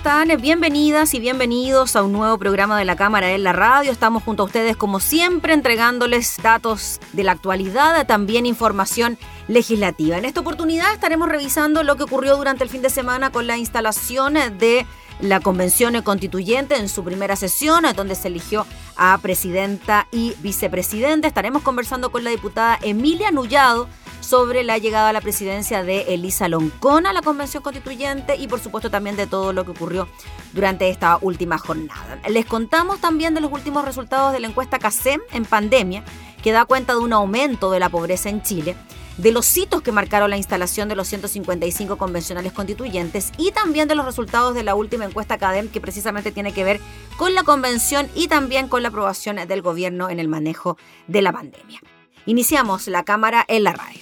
Están? Bienvenidas y bienvenidos a un nuevo programa de la Cámara en la Radio. Estamos junto a ustedes como siempre entregándoles datos de la actualidad, también información legislativa. En esta oportunidad estaremos revisando lo que ocurrió durante el fin de semana con la instalación de la Convención Constituyente en su primera sesión, donde se eligió a presidenta y vicepresidente. Estaremos conversando con la diputada Emilia Nullado sobre la llegada a la presidencia de Elisa Loncona a la Convención Constituyente y por supuesto también de todo lo que ocurrió durante esta última jornada. Les contamos también de los últimos resultados de la encuesta CASEM en pandemia, que da cuenta de un aumento de la pobreza en Chile de los hitos que marcaron la instalación de los 155 convencionales constituyentes y también de los resultados de la última encuesta CADEM que precisamente tiene que ver con la convención y también con la aprobación del gobierno en el manejo de la pandemia. Iniciamos la cámara en la radio.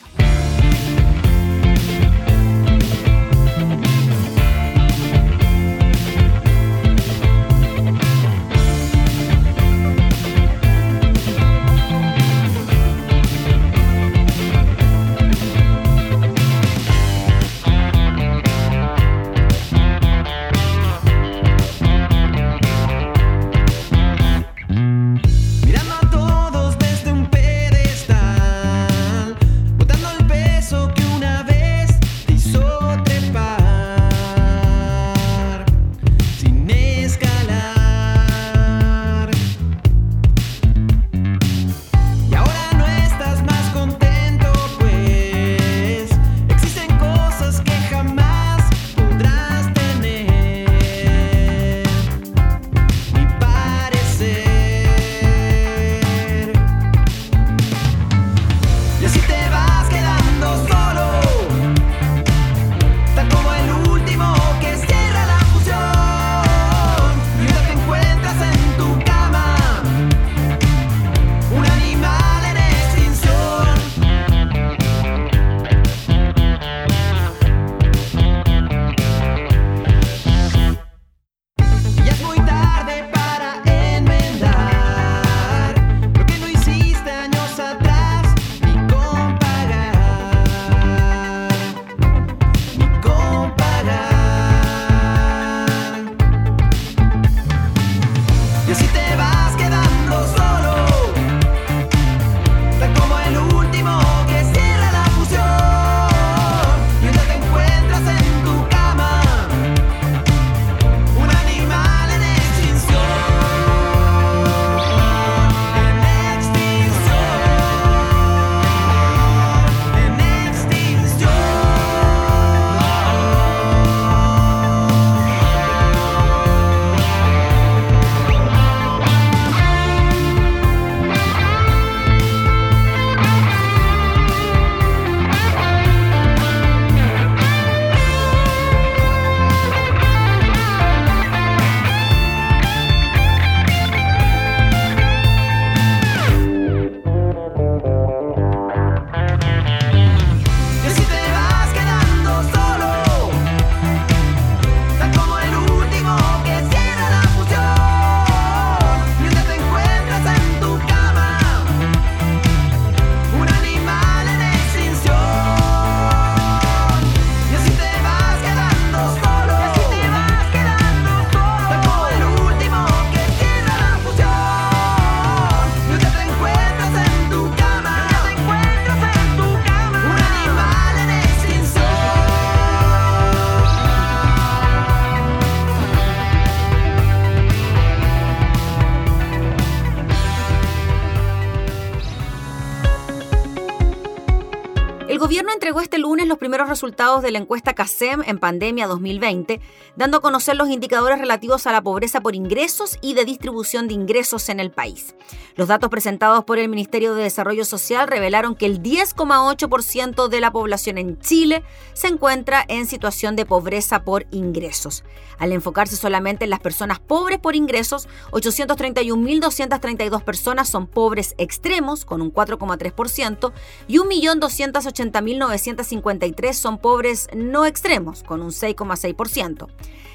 Resultados de la encuesta CASEM en pandemia 2020, dando a conocer los indicadores relativos a la pobreza por ingresos y de distribución de ingresos en el país. Los datos presentados por el Ministerio de Desarrollo Social revelaron que el 10,8% de la población en Chile se encuentra en situación de pobreza por ingresos. Al enfocarse solamente en las personas pobres por ingresos, 831.232 personas son pobres extremos, con un 4,3%, y 1.280.953 son pobres no extremos, con un 6,6%.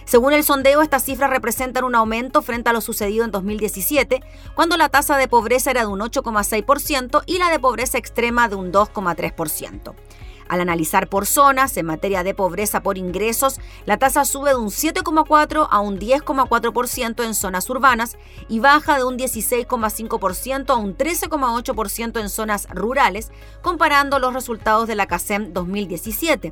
Según el sondeo, estas cifras representan un aumento frente a lo sucedido en 2017, cuando la tasa de pobreza era de un 8,6% y la de pobreza extrema de un 2,3%. Al analizar por zonas, en materia de pobreza por ingresos, la tasa sube de un 7,4 a un 10,4% en zonas urbanas y baja de un 16,5% a un 13,8% en zonas rurales, comparando los resultados de la CASEM 2017.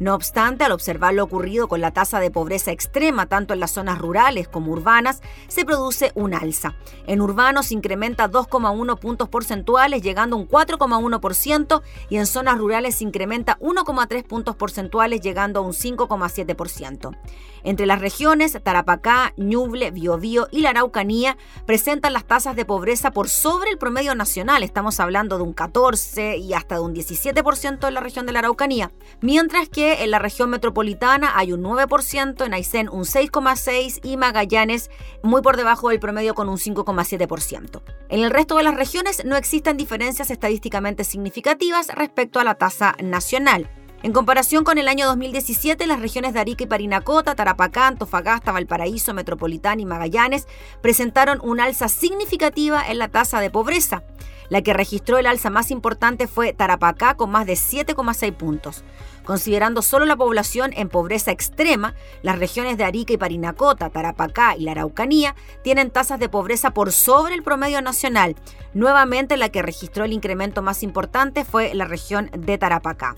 No obstante, al observar lo ocurrido con la tasa de pobreza extrema tanto en las zonas rurales como urbanas, se produce un alza. En urbanos incrementa 2,1 puntos porcentuales, llegando a un 4,1%, y en zonas rurales incrementa 1,3 puntos porcentuales, llegando a un 5,7%. Entre las regiones, Tarapacá, Ñuble, Biobío y la Araucanía presentan las tasas de pobreza por sobre el promedio nacional. Estamos hablando de un 14 y hasta de un 17% en la región de la Araucanía, mientras que en la región metropolitana hay un 9%, en Aysén un 6,6% y Magallanes muy por debajo del promedio con un 5,7%. En el resto de las regiones no existen diferencias estadísticamente significativas respecto a la tasa nacional. En comparación con el año 2017, las regiones de Arica y Parinacota, Tarapacá, Antofagasta, Valparaíso, Metropolitana y Magallanes presentaron un alza significativa en la tasa de pobreza. La que registró el alza más importante fue Tarapacá con más de 7,6 puntos. Considerando solo la población en pobreza extrema, las regiones de Arica y Parinacota, Tarapacá y la Araucanía tienen tasas de pobreza por sobre el promedio nacional. Nuevamente la que registró el incremento más importante fue la región de Tarapacá.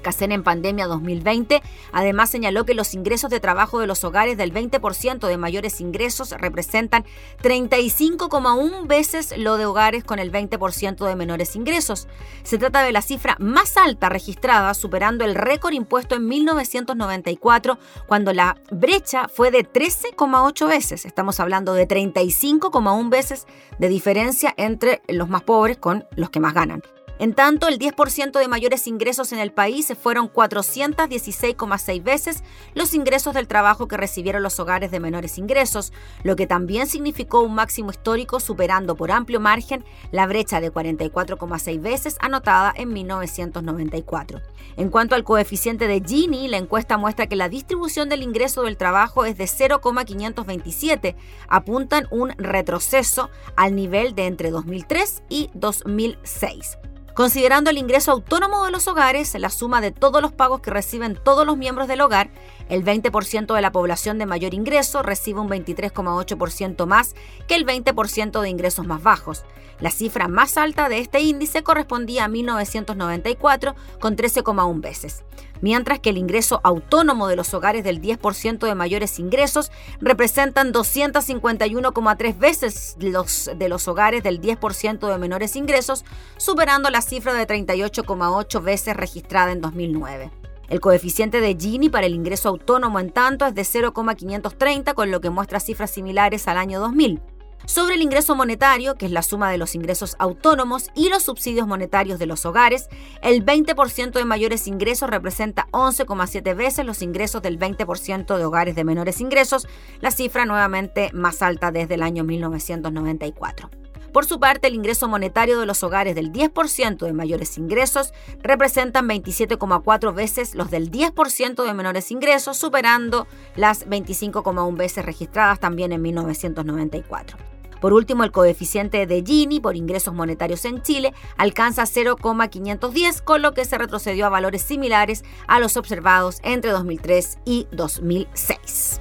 CACEN en pandemia 2020 además señaló que los ingresos de trabajo de los hogares del 20% de mayores ingresos representan 35,1 veces lo de hogares con el 20% de menores ingresos. Se trata de la cifra más alta registrada, superando el récord impuesto en 1994, cuando la brecha fue de 13,8 veces. Estamos hablando de 35,1 veces de diferencia entre los más pobres con los que más ganan. En tanto, el 10% de mayores ingresos en el país fueron 416,6 veces los ingresos del trabajo que recibieron los hogares de menores ingresos, lo que también significó un máximo histórico superando por amplio margen la brecha de 44,6 veces anotada en 1994. En cuanto al coeficiente de Gini, la encuesta muestra que la distribución del ingreso del trabajo es de 0,527, apuntan un retroceso al nivel de entre 2003 y 2006. Considerando el ingreso autónomo de los hogares, la suma de todos los pagos que reciben todos los miembros del hogar, el 20% de la población de mayor ingreso recibe un 23,8% más que el 20% de ingresos más bajos. La cifra más alta de este índice correspondía a 1994 con 13,1 veces mientras que el ingreso autónomo de los hogares del 10% de mayores ingresos representan 251,3 veces los de los hogares del 10% de menores ingresos, superando la cifra de 38,8 veces registrada en 2009. El coeficiente de Gini para el ingreso autónomo, en tanto, es de 0,530, con lo que muestra cifras similares al año 2000 sobre el ingreso monetario, que es la suma de los ingresos autónomos y los subsidios monetarios de los hogares, el 20% de mayores ingresos representa 11,7 veces los ingresos del 20% de hogares de menores ingresos, la cifra nuevamente más alta desde el año 1994. Por su parte, el ingreso monetario de los hogares del 10% de mayores ingresos representan 27,4 veces los del 10% de menores ingresos, superando las 25,1 veces registradas también en 1994. Por último, el coeficiente de Gini por ingresos monetarios en Chile alcanza 0,510, con lo que se retrocedió a valores similares a los observados entre 2003 y 2006.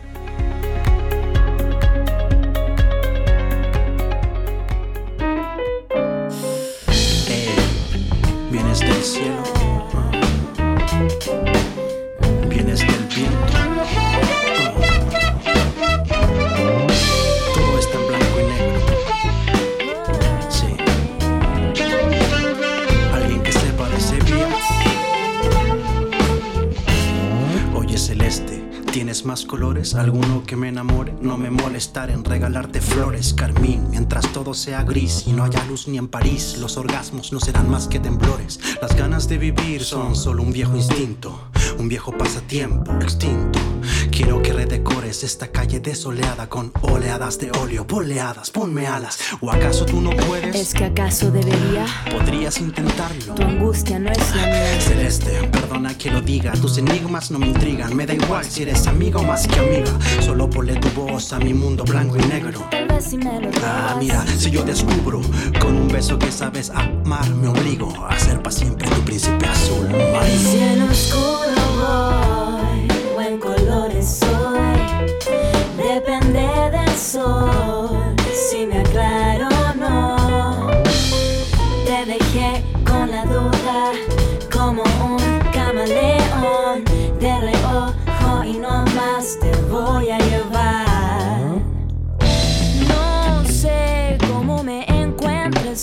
Eh, vienes del cielo, colores, alguno que me enamore. No me molestar en regalarte flores, carmín. Mientras todo sea gris y no haya luz ni en París, los orgasmos no serán más que temblores. Las ganas de vivir son solo un viejo instinto, un viejo pasatiempo extinto. Quiero que redecores esta calle desoleada con oleadas de óleo, boleadas, ponme alas. ¿O acaso tú no puedes? Es que acaso debería. Podrías intentarlo. Tu angustia no es la mía. Celeste, perdona que lo diga, tus enigmas no me intrigan. Me da igual si eres amiga o más que amiga. Solo ponle tu voz a mi mundo blanco y negro. Tal vez si me lo Ah, mira, si yo descubro con un beso que sabes amar, me obligo a ser para siempre tu príncipe azul. marino. En oscuro voy o en colores soy,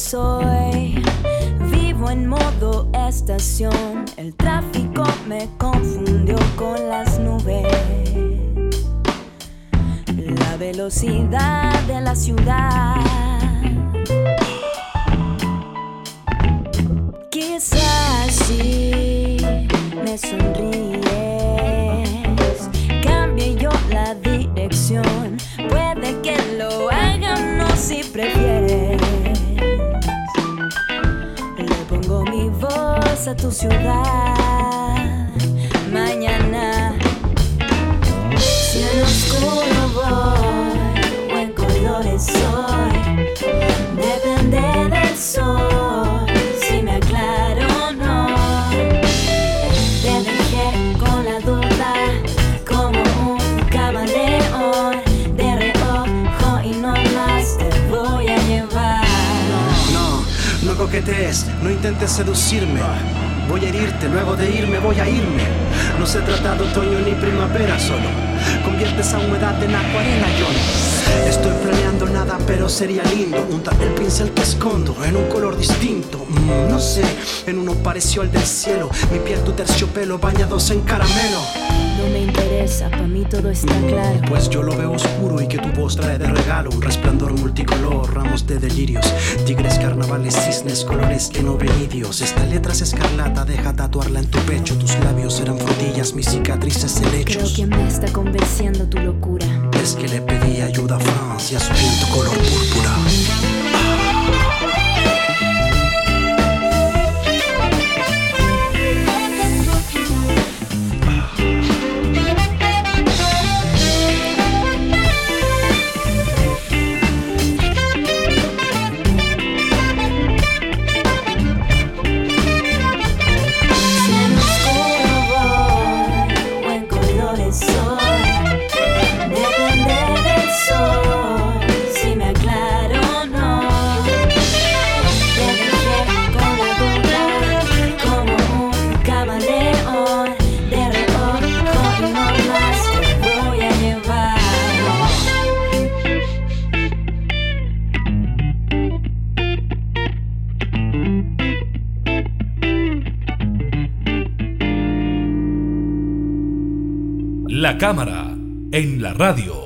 Vivo en modo estación. El tráfico me confundió con las nubes. La velocidad de la ciudad. Quizás si me sonríes, cambie yo la dirección. Puede que lo haga, no si prefieres. A tu ciudad. Mañana, en oscuro voy o en colores soy, depende del sol. No intentes seducirme. Voy a herirte, luego de irme voy a irme. No se trata de otoño ni primavera solo. Convierte esa humedad en acuarela, no. Estoy planeando nada, pero sería lindo untar el pincel que escondo en un color distinto. Mm, no sé, en uno pareció al del cielo. Mi piel, tu terciopelo bañados en caramelo. No me interesa, para mí todo está claro. Pues yo lo veo oscuro y que tu voz trae de regalo un resplandor multicolor, ramos de delirios, tigres, carnavales, cisnes, colores que no ven ni Dios. Esta letra es escarlata, deja tatuarla en tu pecho. Tus labios serán frutillas, mis cicatrices Creo helechos. que me está convenciendo tu locura. Es que le pedí ayuda a Francia, su color púrpura. La cámara en la radio.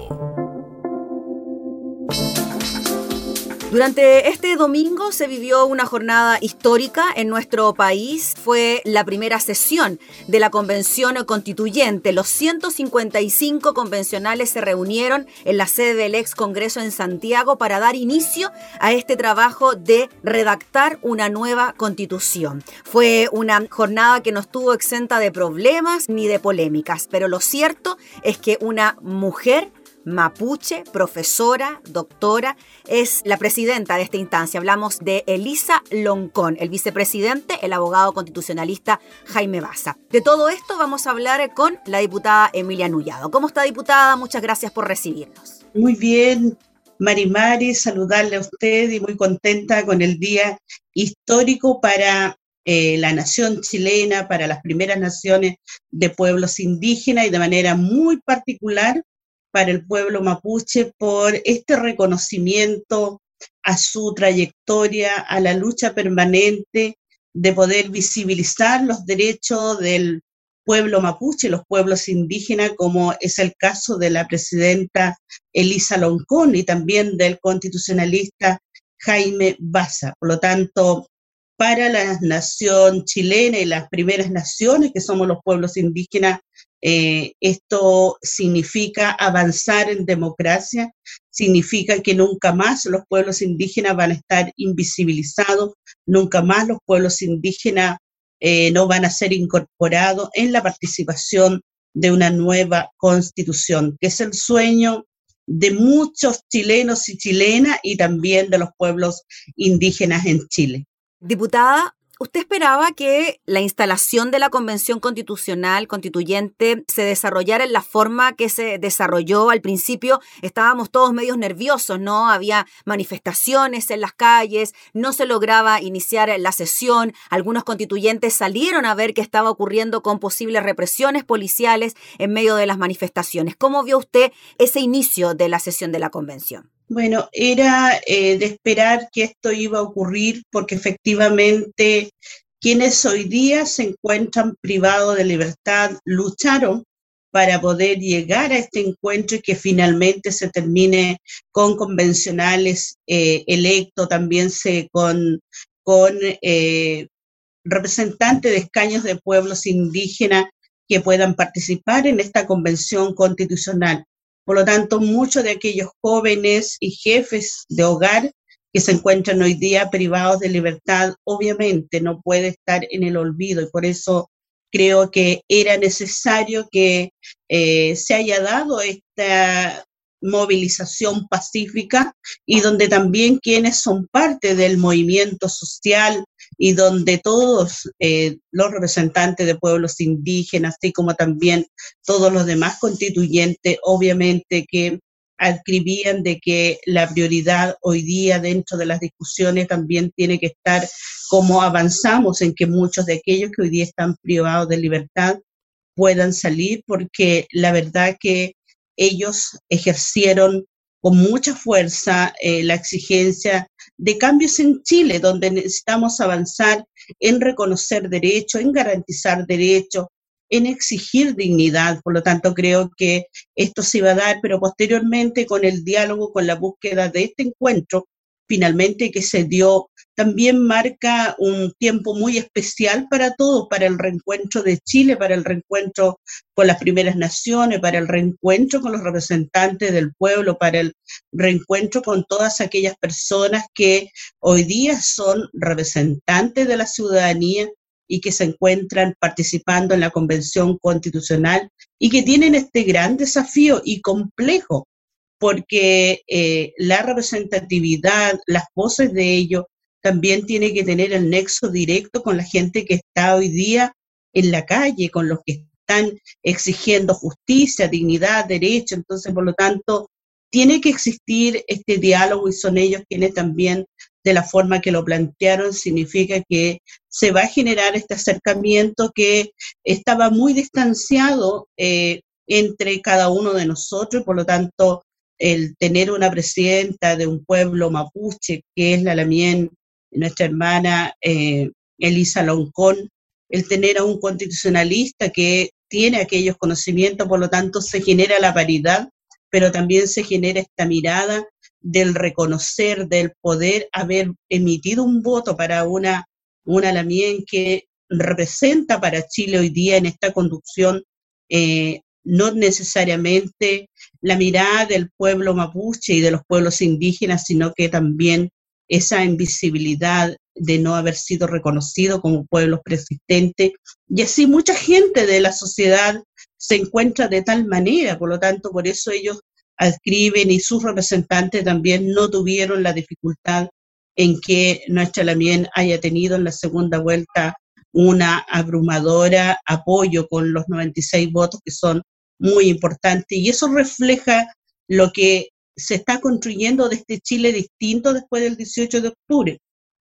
Durante este domingo se vivió una jornada histórica en nuestro país. Fue la primera sesión de la Convención Constituyente. Los 155 convencionales se reunieron en la sede del ex Congreso en Santiago para dar inicio a este trabajo de redactar una nueva constitución. Fue una jornada que no estuvo exenta de problemas ni de polémicas, pero lo cierto es que una mujer mapuche, profesora, doctora, es la presidenta de esta instancia. Hablamos de Elisa Loncón, el vicepresidente, el abogado constitucionalista Jaime Baza. De todo esto vamos a hablar con la diputada Emilia Nullado. ¿Cómo está, diputada? Muchas gracias por recibirnos. Muy bien, Marimari, saludarle a usted y muy contenta con el día histórico para eh, la nación chilena, para las primeras naciones de pueblos indígenas y de manera muy particular para el pueblo mapuche por este reconocimiento a su trayectoria, a la lucha permanente de poder visibilizar los derechos del pueblo mapuche, los pueblos indígenas, como es el caso de la presidenta Elisa Loncón y también del constitucionalista Jaime Baza. Por lo tanto, para la nación chilena y las primeras naciones, que somos los pueblos indígenas, eh, esto significa avanzar en democracia, significa que nunca más los pueblos indígenas van a estar invisibilizados, nunca más los pueblos indígenas eh, no van a ser incorporados en la participación de una nueva constitución, que es el sueño de muchos chilenos y chilenas y también de los pueblos indígenas en Chile. Diputada, ¿Usted esperaba que la instalación de la Convención Constitucional Constituyente se desarrollara en la forma que se desarrolló al principio? Estábamos todos medios nerviosos, ¿no? Había manifestaciones en las calles, no se lograba iniciar la sesión, algunos constituyentes salieron a ver qué estaba ocurriendo con posibles represiones policiales en medio de las manifestaciones. ¿Cómo vio usted ese inicio de la sesión de la Convención? Bueno, era eh, de esperar que esto iba a ocurrir porque efectivamente quienes hoy día se encuentran privados de libertad lucharon para poder llegar a este encuentro y que finalmente se termine con convencionales eh, electos, también se con, con eh, representantes de escaños de pueblos indígenas que puedan participar en esta convención constitucional. Por lo tanto, muchos de aquellos jóvenes y jefes de hogar que se encuentran hoy día privados de libertad, obviamente no puede estar en el olvido. Y por eso creo que era necesario que eh, se haya dado esta movilización pacífica y donde también quienes son parte del movimiento social y donde todos eh, los representantes de pueblos indígenas, así como también todos los demás constituyentes, obviamente que escribían de que la prioridad hoy día dentro de las discusiones también tiene que estar como avanzamos en que muchos de aquellos que hoy día están privados de libertad puedan salir, porque la verdad que ellos ejercieron con mucha fuerza eh, la exigencia de cambios en Chile, donde necesitamos avanzar en reconocer derechos, en garantizar derechos, en exigir dignidad. Por lo tanto, creo que esto se iba a dar, pero posteriormente con el diálogo, con la búsqueda de este encuentro, finalmente que se dio, también marca un tiempo muy especial para todos, para el reencuentro de Chile, para el reencuentro con las primeras naciones, para el reencuentro con los representantes del pueblo, para el reencuentro con todas aquellas personas que hoy día son representantes de la ciudadanía y que se encuentran participando en la Convención Constitucional y que tienen este gran desafío y complejo porque eh, la representatividad, las voces de ellos, también tiene que tener el nexo directo con la gente que está hoy día en la calle, con los que están exigiendo justicia, dignidad, derecho. Entonces, por lo tanto, tiene que existir este diálogo y son ellos quienes también, de la forma que lo plantearon, significa que se va a generar este acercamiento que estaba muy distanciado eh, entre cada uno de nosotros, por lo tanto, el tener una presidenta de un pueblo mapuche, que es la Lamien, nuestra hermana eh, Elisa Loncón, el tener a un constitucionalista que tiene aquellos conocimientos, por lo tanto se genera la paridad, pero también se genera esta mirada del reconocer, del poder haber emitido un voto para una, una Lamien que representa para Chile hoy día en esta conducción eh, no necesariamente la mirada del pueblo mapuche y de los pueblos indígenas, sino que también esa invisibilidad de no haber sido reconocido como pueblos persistentes. Y así mucha gente de la sociedad se encuentra de tal manera, por lo tanto, por eso ellos escriben y sus representantes también no tuvieron la dificultad en que nuestra Lamien haya tenido en la segunda vuelta una abrumadora apoyo con los 96 votos que son muy importantes y eso refleja lo que se está construyendo de este Chile distinto después del 18 de octubre.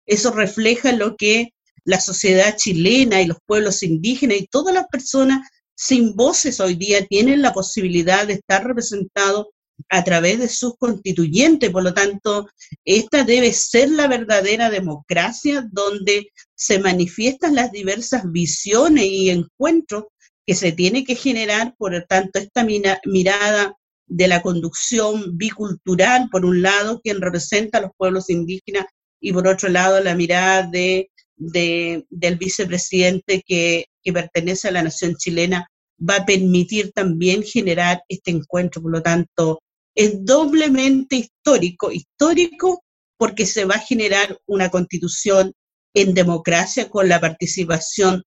Eso refleja lo que la sociedad chilena y los pueblos indígenas y todas las personas sin voces hoy día tienen la posibilidad de estar representados a través de sus constituyentes. Por lo tanto, esta debe ser la verdadera democracia donde se manifiestan las diversas visiones y encuentros que se tiene que generar, por lo tanto, esta mirada de la conducción bicultural, por un lado, quien representa a los pueblos indígenas, y por otro lado, la mirada de, del vicepresidente que, que pertenece a la nación chilena, va a permitir también generar este encuentro. Por lo tanto, es doblemente histórico, histórico porque se va a generar una constitución en democracia con la participación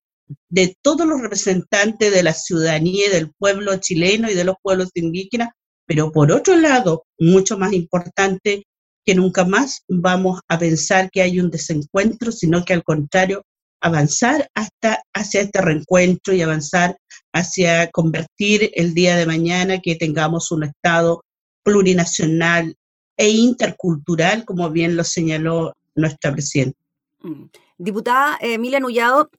de todos los representantes de la ciudadanía y del pueblo chileno y de los pueblos indígenas, pero por otro lado, mucho más importante, que nunca más vamos a pensar que hay un desencuentro, sino que al contrario, avanzar hasta hacia este reencuentro y avanzar hacia convertir el día de mañana que tengamos un Estado plurinacional e intercultural, como bien lo señaló nuestra presidenta. Mm. Diputada Emilia Nullado,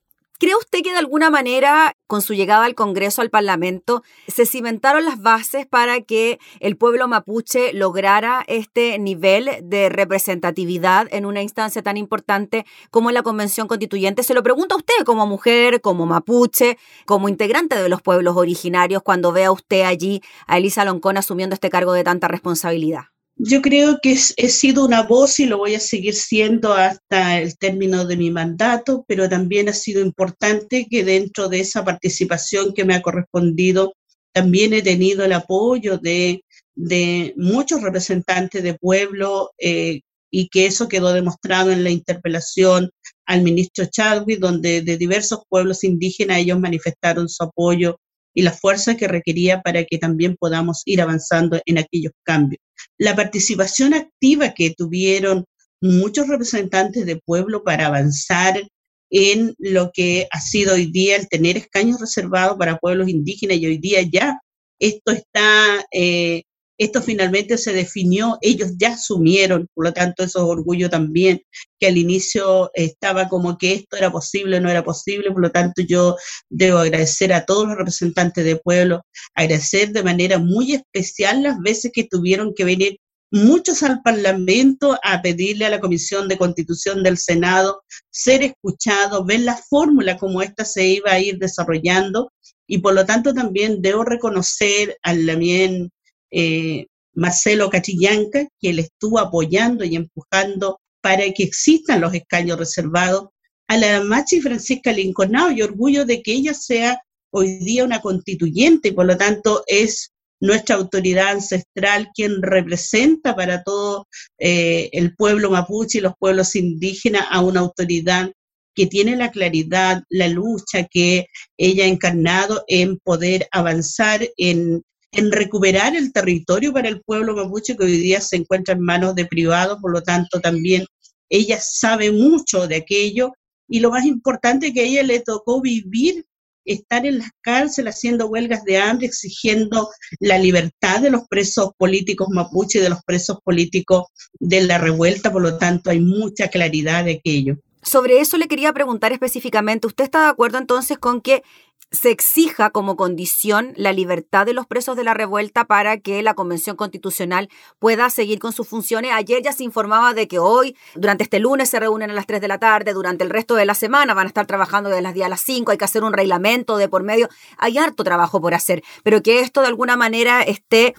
¿Cree usted que de alguna manera, con su llegada al Congreso, al Parlamento, se cimentaron las bases para que el pueblo mapuche lograra este nivel de representatividad en una instancia tan importante como la Convención Constituyente? Se lo pregunto a usted como mujer, como mapuche, como integrante de los pueblos originarios, cuando vea usted allí a Elisa Loncón asumiendo este cargo de tanta responsabilidad. Yo creo que he sido una voz y lo voy a seguir siendo hasta el término de mi mandato, pero también ha sido importante que dentro de esa participación que me ha correspondido, también he tenido el apoyo de, muchos representantes de pueblo eh, y que eso quedó demostrado en la interpelación al ministro Chadwick, donde de diversos pueblos indígenas ellos manifestaron su apoyo y la fuerza que requería para que también podamos ir avanzando en aquellos cambios. La participación activa que tuvieron muchos representantes de pueblo para avanzar en lo que ha sido hoy día el tener escaños reservados para pueblos indígenas y hoy día ya esto está eh, esto finalmente se definió, ellos ya asumieron, por lo tanto eso es orgullo también, que al inicio estaba como que esto era posible, no era posible, por lo tanto yo debo agradecer a todos los representantes de pueblo, agradecer de manera muy especial las veces que tuvieron que venir muchos al Parlamento a pedirle a la Comisión de Constitución del Senado ser escuchado, ver la fórmula como esta se iba a ir desarrollando y por lo tanto también debo reconocer al también eh, Marcelo Cachillanca, que le estuvo apoyando y empujando para que existan los escaños reservados, a la Machi Francisca Lincolnao y orgullo de que ella sea hoy día una constituyente y por lo tanto es nuestra autoridad ancestral quien representa para todo eh, el pueblo mapuche y los pueblos indígenas a una autoridad que tiene la claridad, la lucha que ella ha encarnado en poder avanzar en en recuperar el territorio para el pueblo mapuche que hoy día se encuentra en manos de privados, por lo tanto también ella sabe mucho de aquello y lo más importante que a ella le tocó vivir, estar en las cárceles haciendo huelgas de hambre, exigiendo la libertad de los presos políticos mapuche y de los presos políticos de la revuelta, por lo tanto hay mucha claridad de aquello. Sobre eso le quería preguntar específicamente, ¿usted está de acuerdo entonces con que se exija como condición la libertad de los presos de la revuelta para que la Convención Constitucional pueda seguir con sus funciones. Ayer ya se informaba de que hoy, durante este lunes, se reúnen a las 3 de la tarde, durante el resto de la semana van a estar trabajando desde las 10 a las 5, hay que hacer un reglamento de por medio, hay harto trabajo por hacer, pero que esto de alguna manera esté,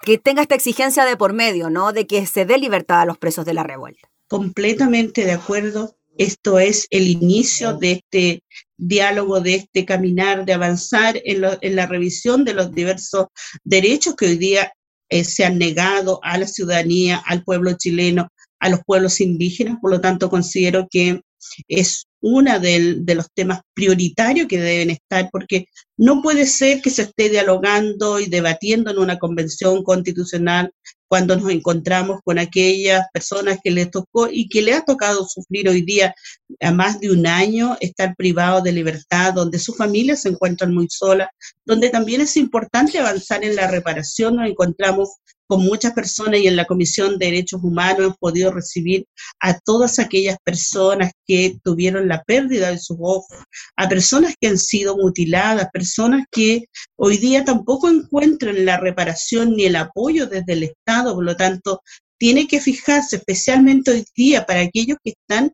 que tenga esta exigencia de por medio, ¿no? De que se dé libertad a los presos de la revuelta. Completamente de acuerdo esto es el inicio de este diálogo, de este caminar, de avanzar en, la revisión de los diversos derechos que hoy día eh, se han negado a la ciudadanía, al pueblo chileno, a los pueblos indígenas. Por lo tanto, considero que es uno de los temas prioritarios que deben estar, porque no puede ser que se esté dialogando y debatiendo en una convención constitucional cuando nos encontramos con aquellas personas que les tocó y que le ha tocado sufrir hoy día a más de un año estar privados de libertad, donde sus familias se encuentran muy solas, donde también es importante avanzar en la reparación. Nos encontramos con muchas personas y en la Comisión de Derechos Humanos hemos podido recibir a todas aquellas personas que tuvieron la pérdida de sus ojos, a personas que han sido mutiladas, personas que hoy día tampoco encuentran la reparación ni el apoyo desde el Estado, por lo tanto, tiene que fijarse especialmente hoy día para aquellos que están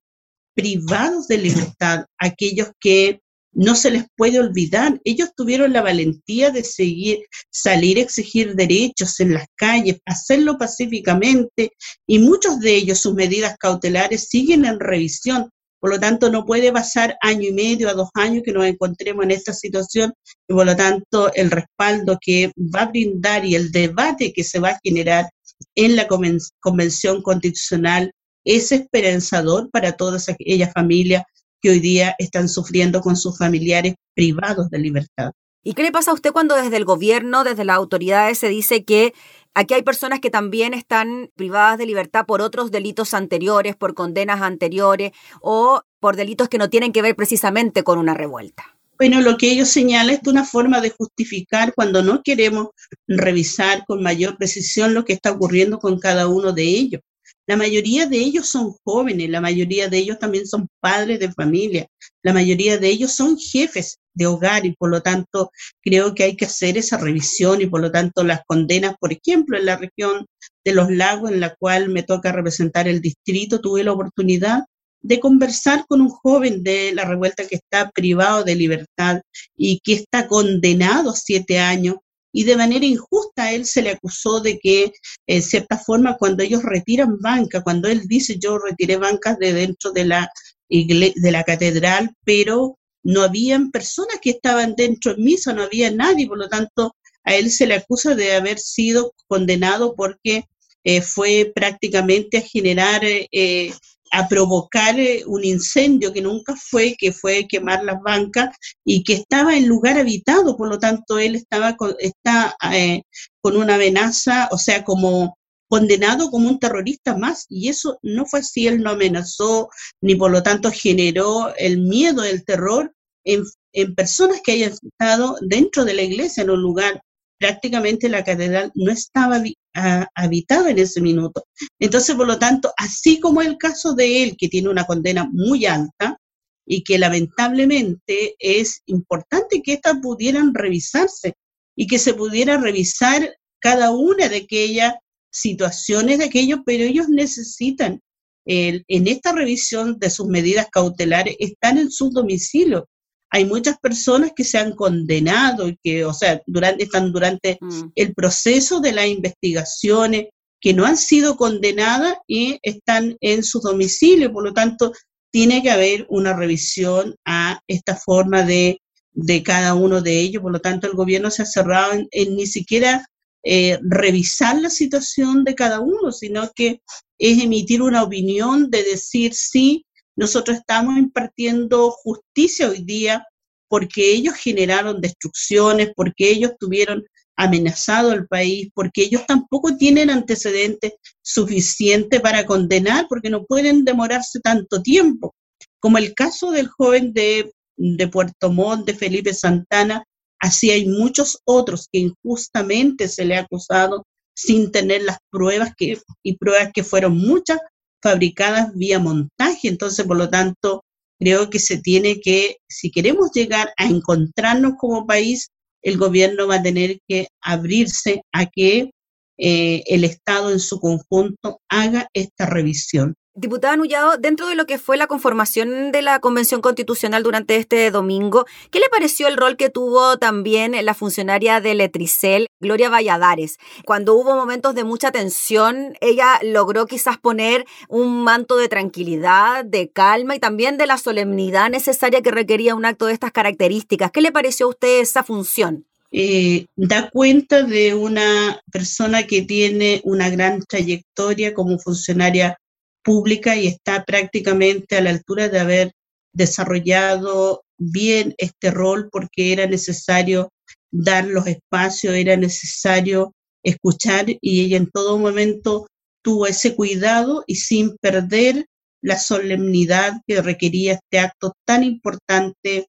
privados de libertad, aquellos que no se les puede olvidar. Ellos tuvieron la valentía de seguir, salir a exigir derechos en las calles, hacerlo pacíficamente y muchos de ellos, sus medidas cautelares siguen en revisión. Por lo tanto, no puede pasar año y medio a dos años que nos encontremos en esta situación y por lo tanto el respaldo que va a brindar y el debate que se va a generar en la Convención Constitucional es esperanzador para todas aquellas familias que hoy día están sufriendo con sus familiares privados de libertad. ¿Y qué le pasa a usted cuando desde el gobierno, desde las autoridades se dice que aquí hay personas que también están privadas de libertad por otros delitos anteriores, por condenas anteriores o por delitos que no tienen que ver precisamente con una revuelta? Bueno, lo que ellos señalan es una forma de justificar cuando no queremos revisar con mayor precisión lo que está ocurriendo con cada uno de ellos. La mayoría de ellos son jóvenes, la mayoría de ellos también son padres de familia, la mayoría de ellos son jefes de hogar y por lo tanto creo que hay que hacer esa revisión y por lo tanto las condenas, por ejemplo, en la región de los lagos en la cual me toca representar el distrito, tuve la oportunidad de conversar con un joven de la revuelta que está privado de libertad y que está condenado a siete años y de manera injusta a él se le acusó de que, en cierta forma, cuando ellos retiran banca, cuando él dice yo retiré bancas de dentro de la, de la catedral, pero no habían personas que estaban dentro en misa, no había nadie, por lo tanto, a él se le acusa de haber sido condenado porque eh, fue prácticamente a generar eh, a provocar eh, un incendio que nunca fue, que fue quemar las bancas y que estaba en lugar habitado, por lo tanto él estaba con, está, eh, con una amenaza, o sea, como condenado como un terrorista más, y eso no fue así, él no amenazó, ni por lo tanto generó el miedo, el terror en, en personas que hayan estado dentro de la iglesia, en un lugar. Prácticamente la catedral no estaba habitada en ese minuto. Entonces, por lo tanto, así como el caso de él, que tiene una condena muy alta y que lamentablemente es importante que éstas pudieran revisarse y que se pudiera revisar cada una de aquellas situaciones de aquellos, pero ellos necesitan, en esta revisión de sus medidas cautelares, están en su domicilio hay muchas personas que se han condenado y que, o sea, durante, están durante mm. el proceso de las investigaciones, que no han sido condenadas y están en su domicilio. Por lo tanto, tiene que haber una revisión a esta forma de, de cada uno de ellos. Por lo tanto, el gobierno se ha cerrado en, ni siquiera eh, revisar la situación de cada uno, sino que es emitir una opinión de decir sí, nosotros estamos impartiendo justicia hoy día porque ellos generaron destrucciones, porque ellos tuvieron amenazado al país, porque ellos tampoco tienen antecedentes suficientes para condenar, porque no pueden demorarse tanto tiempo. Como el caso del joven de, de Puerto Montt, de Felipe Santana, así hay muchos otros que injustamente se le ha acusado sin tener las pruebas que, y pruebas que fueron muchas fabricadas vía montaje. Entonces, por lo tanto, creo que se tiene que, si queremos llegar a encontrarnos como país, el gobierno va a tener que abrirse a que eh, el Estado en su conjunto haga esta revisión. Diputada Nullado, dentro de lo que fue la conformación de la Convención Constitucional durante este domingo, ¿qué le pareció el rol que tuvo también la funcionaria de Letricel, Gloria Valladares? Cuando hubo momentos de mucha tensión, ella logró quizás poner un manto de tranquilidad, de calma y también de la solemnidad necesaria que requería un acto de estas características. ¿Qué le pareció a usted esa función? Eh, da cuenta de una persona que tiene una gran trayectoria como funcionaria pública y está prácticamente a la altura de haber desarrollado bien este rol porque era necesario dar los espacios, era necesario escuchar y ella en todo momento tuvo ese cuidado y sin perder la solemnidad que requería este acto tan importante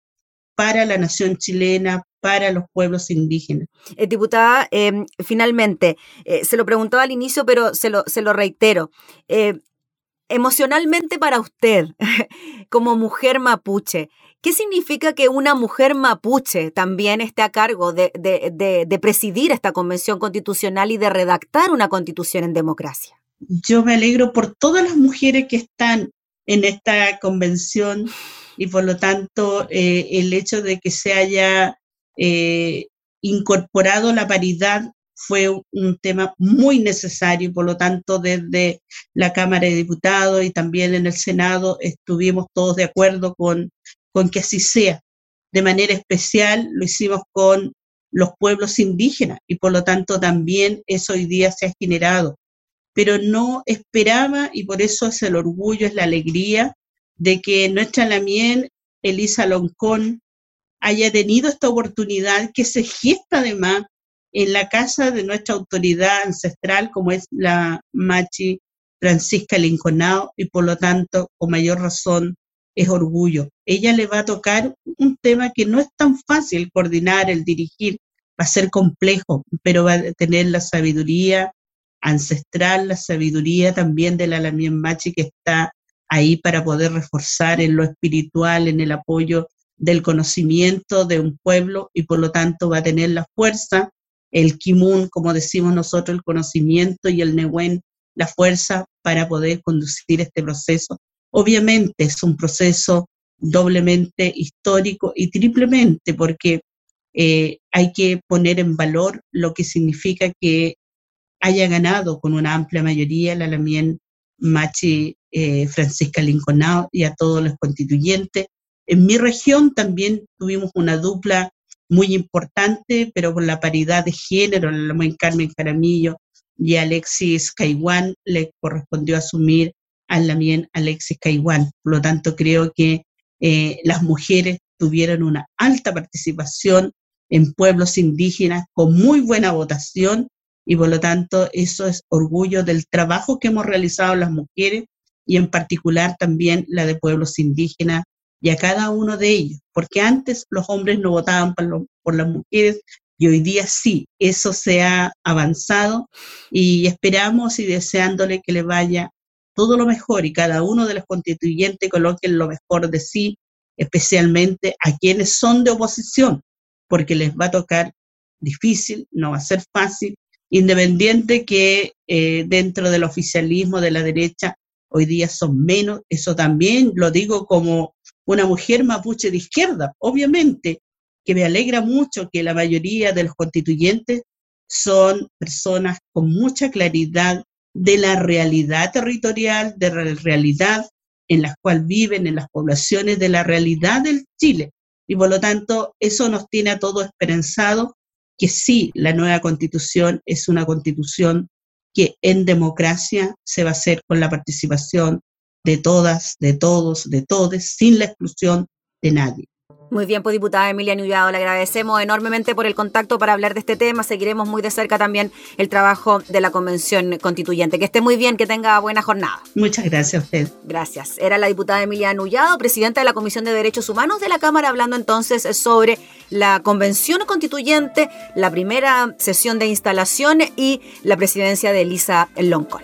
para la nación chilena, para los pueblos indígenas. Eh, diputada, em, finalmente, eh, se lo preguntaba al inicio, pero se lo, se lo reitero. Emocionalmente para usted, como mujer mapuche, ¿qué significa que una mujer mapuche también esté a cargo de, de, presidir esta convención constitucional y de redactar una constitución en democracia? Yo me alegro por todas las mujeres que están en esta convención y por lo tanto eh, el hecho de que se haya eh, incorporado la paridad fue un tema muy necesario por lo tanto desde la Cámara de Diputados y también en el Senado estuvimos todos de acuerdo con, con que así sea. De manera especial lo hicimos con los pueblos indígenas y por lo tanto también eso hoy día se ha generado. Pero no esperaba y por eso es el orgullo, es la alegría de que nuestra Lamien, Elisa Loncón, haya tenido esta oportunidad que se gesta además en la casa de nuestra autoridad ancestral, como es la Machi Francisca Linconao, y por lo tanto, con mayor razón, es orgullo. Ella le va a tocar un tema que no es tan fácil coordinar, el dirigir, va a ser complejo, pero va a tener la sabiduría ancestral, la sabiduría también de la Lamien Machi que está ahí para poder reforzar en lo espiritual, en el apoyo del conocimiento de un pueblo y por lo tanto va a tener la fuerza, el kimun, como decimos nosotros, el conocimiento y el newen, la fuerza para poder conducir este proceso. Obviamente es un proceso doblemente histórico y triplemente porque eh, hay que poner en valor lo que significa que haya ganado con una amplia mayoría la Lamien Machi eh, Francisca Linconao y a todos los constituyentes. En mi región también tuvimos una dupla muy importante, pero con la paridad de género, la Carmen Caramillo y Alexis Caiwan le correspondió asumir a la mien Alexis Caiwan. Por lo tanto, creo que eh, las mujeres tuvieron una alta participación en pueblos indígenas con muy buena votación y por lo tanto eso es orgullo del trabajo que hemos realizado las mujeres y en particular también la de pueblos indígenas y a cada uno de ellos, porque antes los hombres no votaban por, las mujeres y hoy día sí, eso se ha avanzado y esperamos y deseándole que le vaya todo lo mejor y cada uno de los constituyentes coloquen lo mejor de sí, especialmente a quienes son de oposición, porque les va a tocar difícil, no va a ser fácil, independiente que eh, dentro del oficialismo de la derecha hoy día son menos, eso también lo digo como una mujer mapuche de izquierda, obviamente, que me alegra mucho que la mayoría de los constituyentes son personas con mucha claridad de la realidad territorial, de la realidad en la cual viven, en las poblaciones, de la realidad del Chile. Y por lo tanto, eso nos tiene a todos esperanzados que sí, la nueva constitución es una constitución que en democracia se va a hacer con la participación de todas, de todos, de todes, sin la exclusión de nadie. Muy bien, pues diputada Emilia Nullado, le agradecemos enormemente por el contacto para hablar de este tema. Seguiremos muy de cerca también el trabajo de la Convención Constituyente. Que esté muy bien, que tenga buena jornada. Muchas gracias a usted. Gracias. Era la diputada Emilia Nullado, presidenta de la Comisión de Derechos Humanos de la Cámara, hablando entonces sobre la Convención Constituyente, la primera sesión de instalación y la presidencia de Elisa Loncón.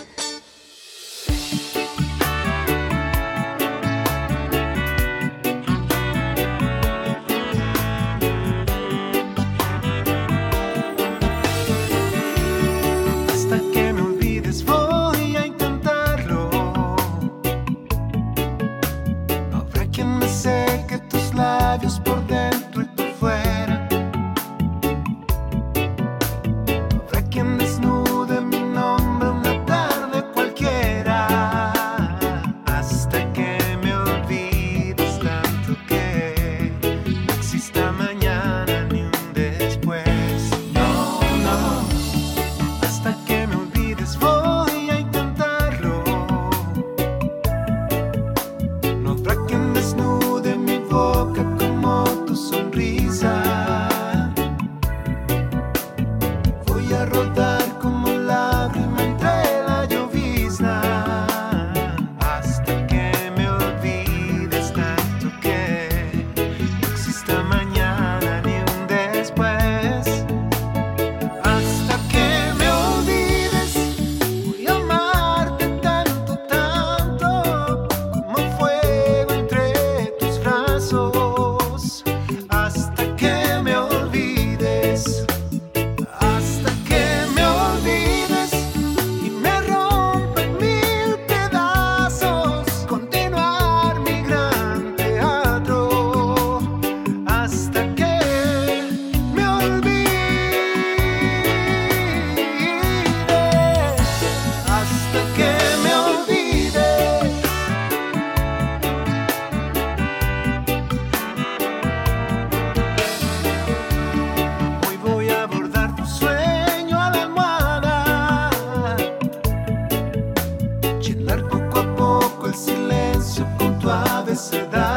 felicidade.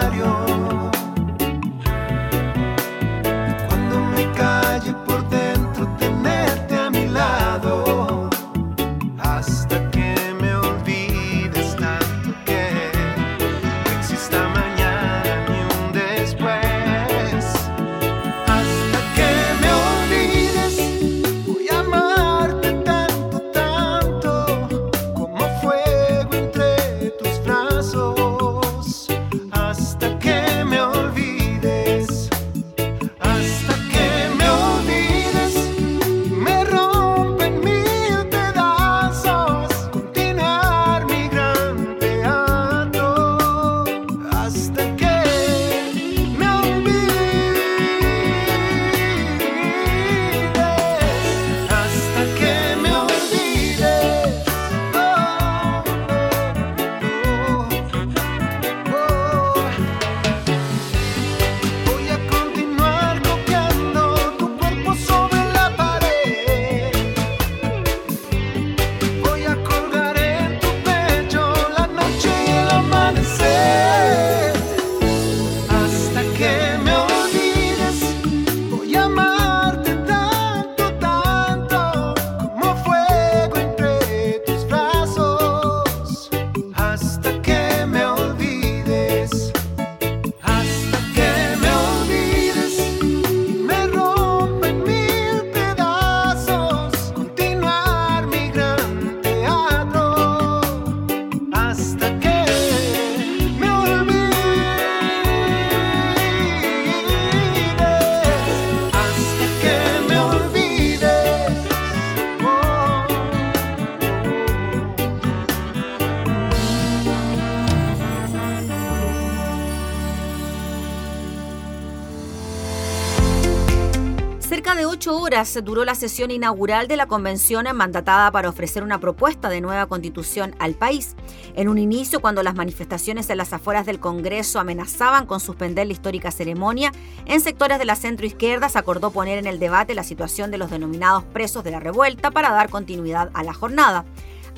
Horas duró la sesión inaugural de la convención mandatada para ofrecer una propuesta de nueva constitución al país. En un inicio, cuando las manifestaciones en las afueras del Congreso amenazaban con suspender la histórica ceremonia, en sectores de la centroizquierda se acordó poner en el debate la situación de los denominados presos de la revuelta para dar continuidad a la jornada.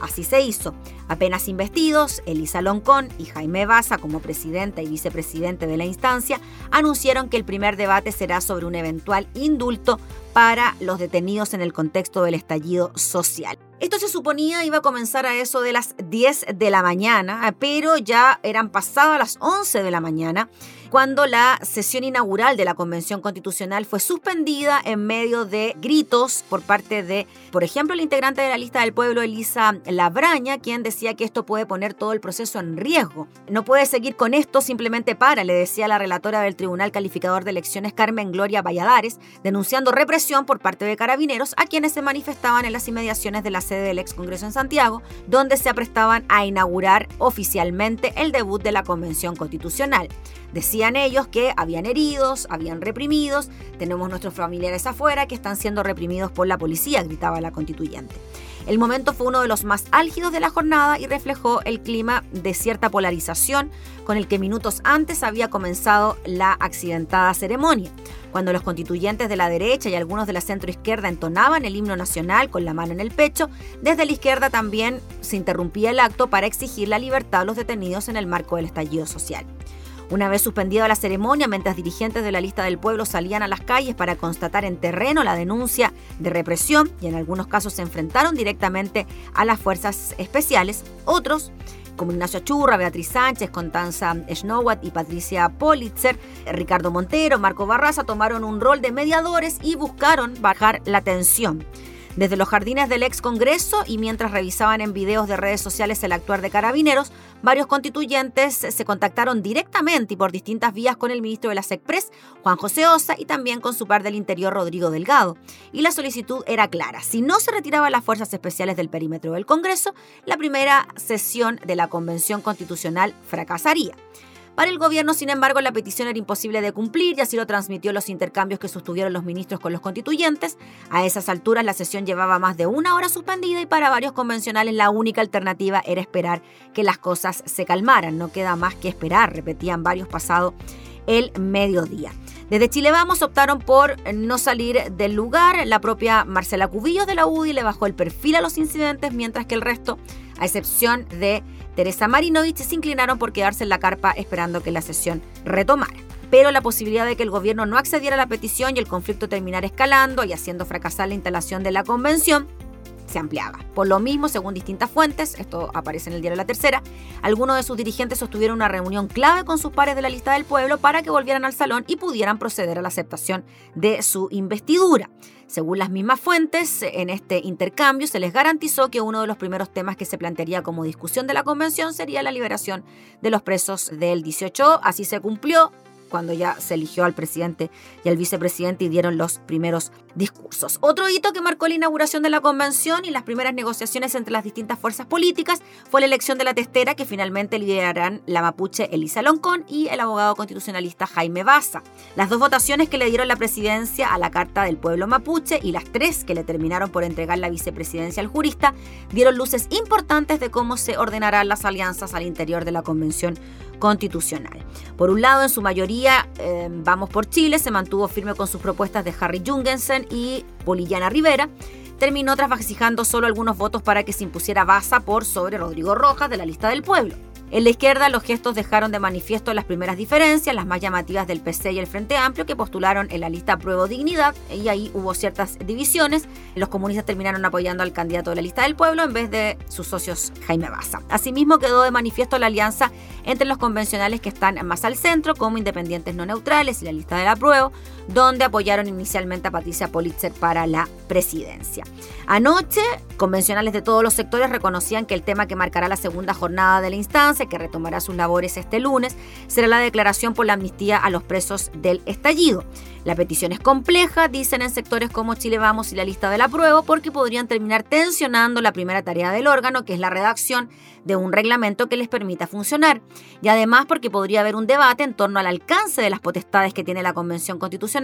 Así se hizo. Apenas investidos, Elisa Loncón y Jaime Baza, como presidenta y vicepresidente de la instancia, anunciaron que el primer debate será sobre un eventual indulto para los detenidos en el contexto del estallido social. Esto se suponía iba a comenzar a eso de las 10 de la mañana, pero ya eran pasadas las 11 de la mañana cuando la sesión inaugural de la Convención Constitucional fue suspendida en medio de gritos por parte de, por ejemplo, el integrante de la lista del pueblo, Elisa Labraña, quien decía que esto puede poner todo el proceso en riesgo. No puede seguir con esto, simplemente para, le decía la relatora del Tribunal Calificador de Elecciones, Carmen Gloria Valladares, denunciando represión por parte de carabineros a quienes se manifestaban en las inmediaciones de la sede del ex Congreso en Santiago, donde se aprestaban a inaugurar oficialmente el debut de la Convención Constitucional. Decían ellos que habían heridos, habían reprimidos, tenemos nuestros familiares afuera que están siendo reprimidos por la policía, gritaba la constituyente. El momento fue uno de los más álgidos de la jornada y reflejó el clima de cierta polarización con el que minutos antes había comenzado la accidentada ceremonia. Cuando los constituyentes de la derecha y algunos de la centroizquierda entonaban el himno nacional con la mano en el pecho, desde la izquierda también se interrumpía el acto para exigir la libertad a los detenidos en el marco del estallido social. Una vez suspendida la ceremonia, mientras dirigentes de la lista del pueblo salían a las calles para constatar en terreno la denuncia de represión y en algunos casos se enfrentaron directamente a las fuerzas especiales, otros como Ignacio Churra, Beatriz Sánchez, Constanza Schnowat y Patricia Politzer, Ricardo Montero, Marco Barraza tomaron un rol de mediadores y buscaron bajar la tensión. Desde los jardines del ex Congreso y mientras revisaban en videos de redes sociales el actuar de carabineros, varios constituyentes se contactaron directamente y por distintas vías con el ministro de la SECPRES, Juan José Osa, y también con su par del Interior, Rodrigo Delgado. Y la solicitud era clara. Si no se retiraban las fuerzas especiales del perímetro del Congreso, la primera sesión de la Convención Constitucional fracasaría. Para el gobierno, sin embargo, la petición era imposible de cumplir y así lo transmitió los intercambios que sostuvieron los ministros con los constituyentes. A esas alturas la sesión llevaba más de una hora suspendida y para varios convencionales la única alternativa era esperar que las cosas se calmaran. No queda más que esperar, repetían varios pasado el mediodía. Desde Chile Vamos optaron por no salir del lugar. La propia Marcela Cubillos de la UDI le bajó el perfil a los incidentes, mientras que el resto, a excepción de Teresa Marinovich se inclinaron por quedarse en la carpa esperando que la sesión retomara. Pero la posibilidad de que el gobierno no accediera a la petición y el conflicto terminara escalando y haciendo fracasar la instalación de la convención se ampliaba. Por lo mismo, según distintas fuentes, esto aparece en el diario La Tercera, algunos de sus dirigentes sostuvieron una reunión clave con sus pares de la lista del pueblo para que volvieran al salón y pudieran proceder a la aceptación de su investidura. Según las mismas fuentes, en este intercambio se les garantizó que uno de los primeros temas que se plantearía como discusión de la convención sería la liberación de los presos del 18. Así se cumplió cuando ya se eligió al presidente y al vicepresidente y dieron los primeros discursos. Otro hito que marcó la inauguración de la convención y las primeras negociaciones entre las distintas fuerzas políticas fue la elección de la testera que finalmente liderarán la mapuche Elisa Loncón y el abogado constitucionalista Jaime Baza. Las dos votaciones que le dieron la presidencia a la Carta del Pueblo Mapuche y las tres que le terminaron por entregar la vicepresidencia al jurista dieron luces importantes de cómo se ordenarán las alianzas al interior de la convención constitucional. Por un lado, en su mayoría, eh, Vamos por Chile se mantuvo firme con sus propuestas de Harry Jungensen y Polillana Rivera. Terminó trasvacijando solo algunos votos para que se impusiera Baza por sobre Rodrigo Rojas de la lista del pueblo. En la izquierda, los gestos dejaron de manifiesto las primeras diferencias, las más llamativas del PC y el Frente Amplio, que postularon en la lista Pruebo Dignidad, y ahí hubo ciertas divisiones. Los comunistas terminaron apoyando al candidato de la lista del pueblo en vez de sus socios Jaime Baza. Asimismo, quedó de manifiesto la alianza entre los convencionales que están más al centro, como independientes no neutrales y la lista de la Pruebo, donde apoyaron inicialmente a Patricia Politzer para la presidencia. Anoche, convencionales de todos los sectores reconocían que el tema que marcará la segunda jornada de la instancia que retomará sus labores este lunes, será la declaración por la amnistía a los presos del estallido. La petición es compleja, dicen en sectores como Chile Vamos y la lista de la prueba, porque podrían terminar tensionando la primera tarea del órgano, que es la redacción de un reglamento que les permita funcionar. Y además porque podría haber un debate en torno al alcance de las potestades que tiene la Convención Constitucional,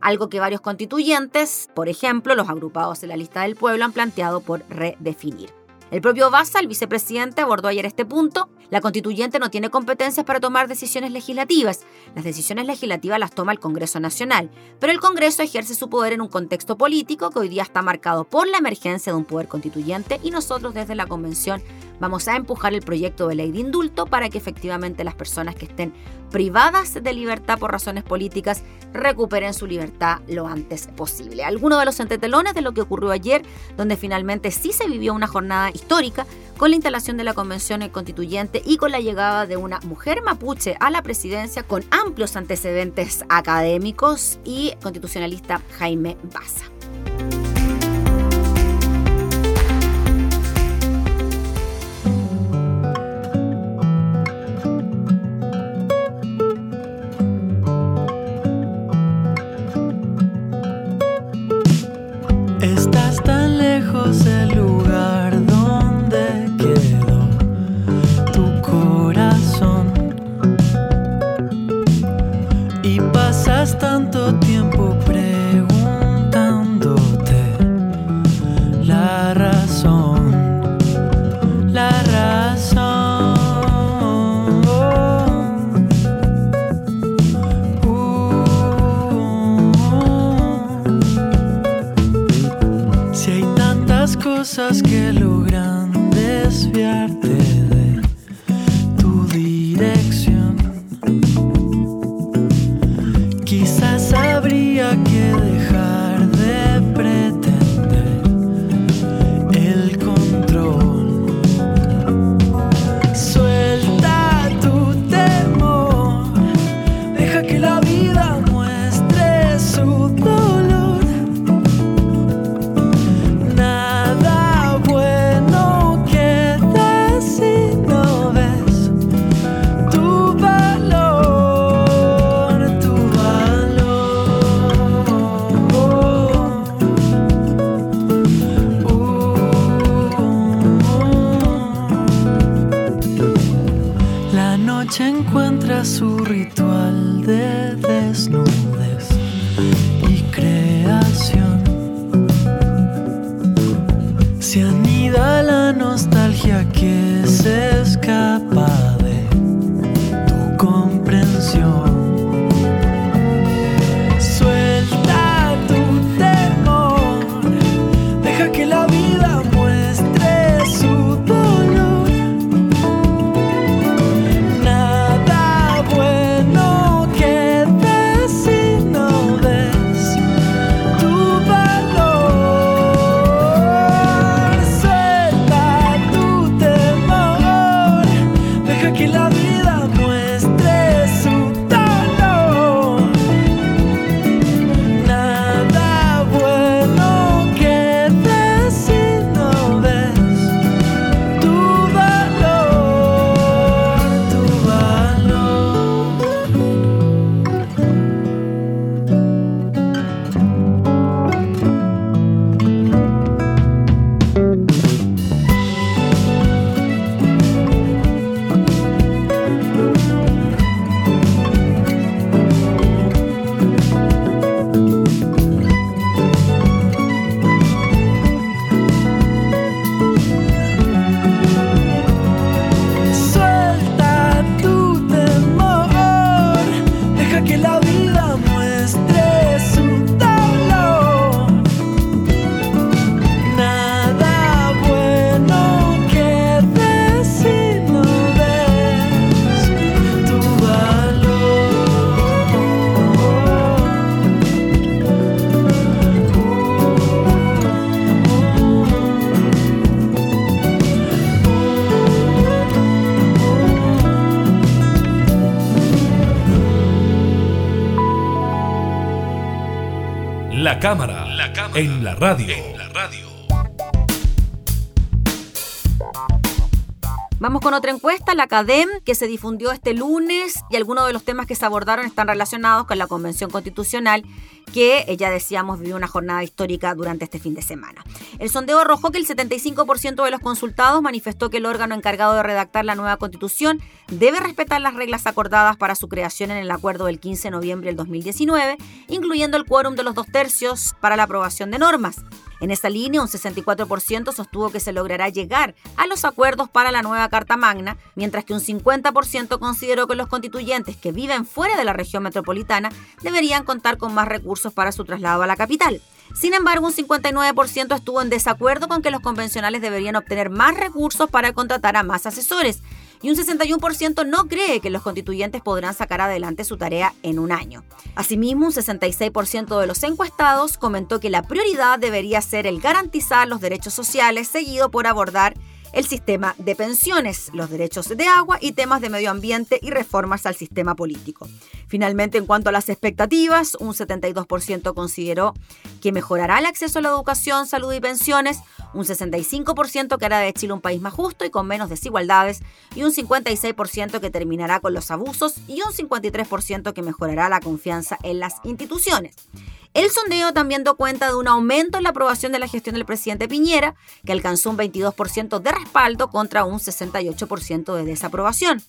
algo que varios constituyentes, por ejemplo los agrupados de la lista del pueblo, han planteado por redefinir. El propio Baza, el vicepresidente, abordó ayer este punto. La constituyente no tiene competencias para tomar decisiones legislativas. Las decisiones legislativas las toma el Congreso Nacional, pero el Congreso ejerce su poder en un contexto político que hoy día está marcado por la emergencia de un poder constituyente y nosotros desde la Convención vamos a empujar el proyecto de ley de indulto para que efectivamente las personas que estén privadas de libertad por razones políticas recuperen su libertad lo antes posible. Algunos de los entretelones de lo que ocurrió ayer, donde finalmente sí se vivió una jornada histórica con la instalación de la Convención Constituyente y con la llegada de una mujer mapuche a la presidencia con amplios antecedentes académicos y constitucionalista Jaime Baza. tanto tiempo. Cámara, en la radio. Vamos con otra encuesta, la CADEM, que se difundió este lunes y algunos de los temas que se abordaron están relacionados con la Convención Constitucional que eh, ya decíamos vivió una jornada histórica durante este fin de semana. El sondeo arrojó que el 75% de los consultados manifestó que el órgano encargado de redactar la nueva constitución debe respetar las reglas acordadas para su creación en el acuerdo del 15 de noviembre del 2019, incluyendo el quórum de los dos tercios para la aprobación de normas. En esa línea, un 64% sostuvo que se logrará llegar a los acuerdos para la nueva Carta Magna, mientras que un 50% consideró que los constituyentes que viven fuera de la región metropolitana deberían contar con más recursos para su traslado a la capital. Sin embargo, un 59% estuvo en desacuerdo con que los convencionales deberían obtener más recursos para contratar a más asesores, y un 61% no cree que los constituyentes podrán sacar adelante su tarea en un año. Asimismo, un 66% de los encuestados comentó que la prioridad debería ser el garantizar los derechos sociales, seguido por abordar el sistema de pensiones, los derechos de agua y temas de medio ambiente y reformas al sistema político. Finalmente, en cuanto a las expectativas, un 72% consideró que mejorará el acceso a la educación, salud y pensiones, un 65% que hará de Chile un país más justo y con menos desigualdades, y un 56% que terminará con los abusos y un 53% que mejorará la confianza en las instituciones. El sondeo también dio cuenta de un aumento en la aprobación de la gestión del presidente Piñera, que alcanzó un 22% de respaldo contra un 68% de desaprobación,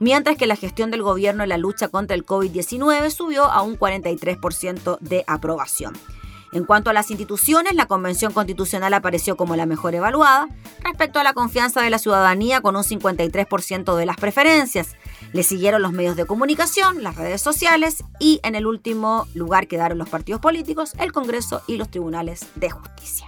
mientras que la gestión del gobierno en la lucha contra el COVID-19 subió a un 43% de aprobación. En cuanto a las instituciones, la Convención Constitucional apareció como la mejor evaluada respecto a la confianza de la ciudadanía con un 53% de las preferencias. Le siguieron los medios de comunicación, las redes sociales y en el último lugar quedaron los partidos políticos, el Congreso y los tribunales de justicia.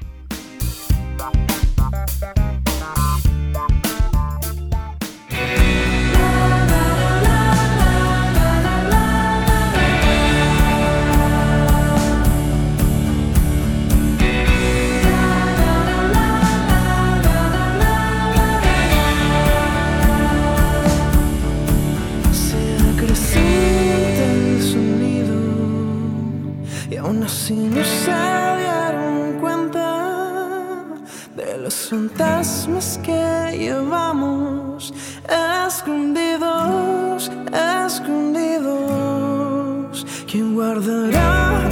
Si no se dieron cuenta de los fantasmas que llevamos escondidos, escondidos. ¿Quién guardará